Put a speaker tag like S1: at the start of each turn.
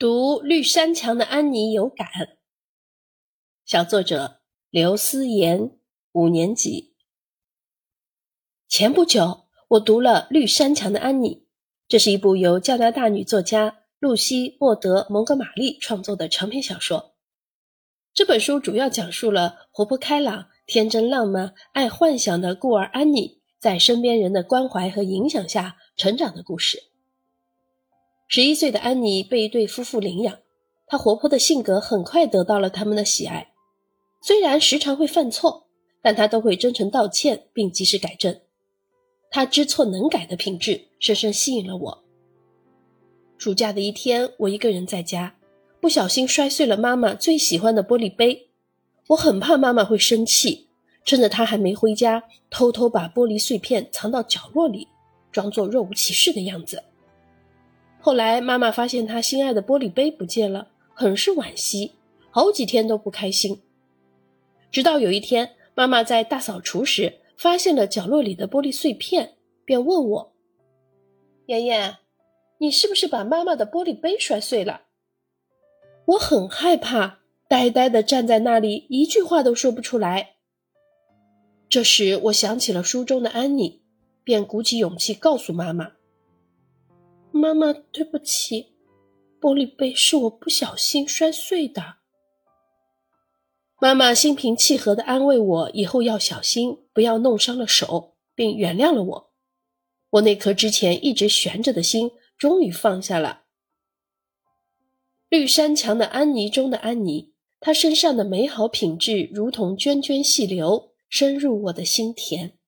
S1: 读绿山墙的安妮有感。小作者刘思言，五年级。前不久，我读了《绿山墙的安妮》，这是一部由加拿大女作家露西·莫德·蒙哥马利创作的长篇小说。这本书主要讲述了活泼开朗、天真浪漫、爱幻想的孤儿安妮在身边人的关怀和影响下成长的故事。十一岁的安妮被一对夫妇领养，她活泼的性格很快得到了他们的喜爱。虽然时常会犯错，但她都会真诚道歉并及时改正。她知错能改的品质深深吸引了我。暑假的一天，我一个人在家，不小心摔碎了妈妈最喜欢的玻璃杯。我很怕妈妈会生气，趁着她还没回家，偷偷把玻璃碎片藏到角落里，装作若无其事的样子。后来，妈妈发现她心爱的玻璃杯不见了，很是惋惜，好几天都不开心。直到有一天，妈妈在大扫除时发现了角落里的玻璃碎片，便问我：“妍妍，你是不是把妈妈的玻璃杯摔碎了？”我很害怕，呆呆地站在那里，一句话都说不出来。这时，我想起了书中的安妮，便鼓起勇气告诉妈妈。妈妈，对不起，玻璃杯是我不小心摔碎的。妈妈心平气和的安慰我，以后要小心，不要弄伤了手，并原谅了我。我那颗之前一直悬着的心终于放下了。绿山墙的安妮中的安妮，她身上的美好品质如同涓涓细流，深入我的心田。